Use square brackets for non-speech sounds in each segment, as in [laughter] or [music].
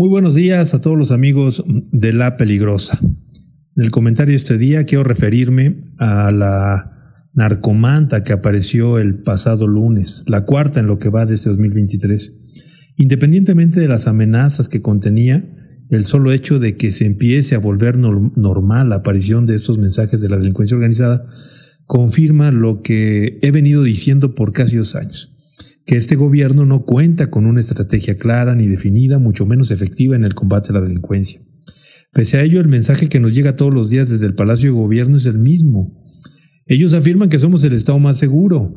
Muy buenos días a todos los amigos de La Peligrosa. En el comentario de este día quiero referirme a la narcomanta que apareció el pasado lunes, la cuarta en lo que va de este 2023. Independientemente de las amenazas que contenía, el solo hecho de que se empiece a volver normal la aparición de estos mensajes de la delincuencia organizada confirma lo que he venido diciendo por casi dos años que este gobierno no cuenta con una estrategia clara ni definida, mucho menos efectiva en el combate a la delincuencia. Pese a ello, el mensaje que nos llega todos los días desde el Palacio de Gobierno es el mismo. Ellos afirman que somos el Estado más seguro.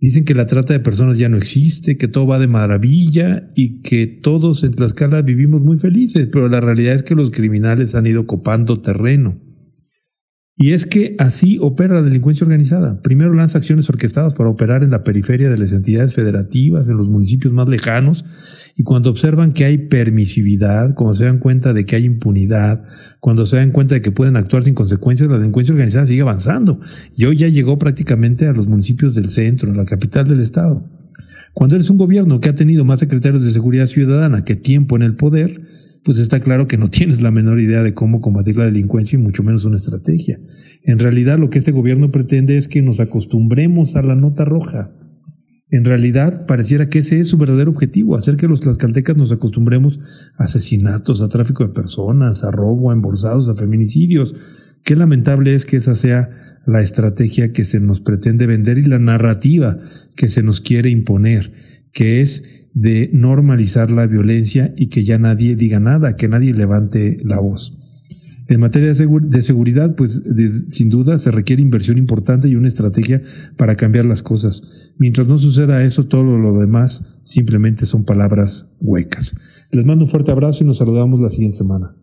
Dicen que la trata de personas ya no existe, que todo va de maravilla y que todos en Tlaxcala vivimos muy felices, pero la realidad es que los criminales han ido copando terreno. Y es que así opera la delincuencia organizada. Primero lanza acciones orquestadas para operar en la periferia de las entidades federativas, en los municipios más lejanos, y cuando observan que hay permisividad, cuando se dan cuenta de que hay impunidad, cuando se dan cuenta de que pueden actuar sin consecuencias, la delincuencia organizada sigue avanzando. Y hoy ya llegó prácticamente a los municipios del centro, en la capital del estado. Cuando eres un gobierno que ha tenido más secretarios de seguridad ciudadana que tiempo en el poder, pues está claro que no [laughs] tienes la menor idea de cómo combatir la delincuencia y mucho menos una estrategia. En realidad lo que este gobierno pretende es que nos acostumbremos a la nota roja. En realidad pareciera que ese es su verdadero objetivo, hacer que los tlaxcaltecas nos acostumbremos a asesinatos, a tráfico de personas, a robo, a embolsados, a feminicidios. Qué lamentable es que esa sea la estrategia que se nos pretende vender y la narrativa que se nos quiere imponer, que es de normalizar la violencia y que ya nadie diga nada, que nadie levante la voz. En materia de seguridad, pues sin duda se requiere inversión importante y una estrategia para cambiar las cosas. Mientras no suceda eso, todo lo demás simplemente son palabras huecas. Les mando un fuerte abrazo y nos saludamos la siguiente semana.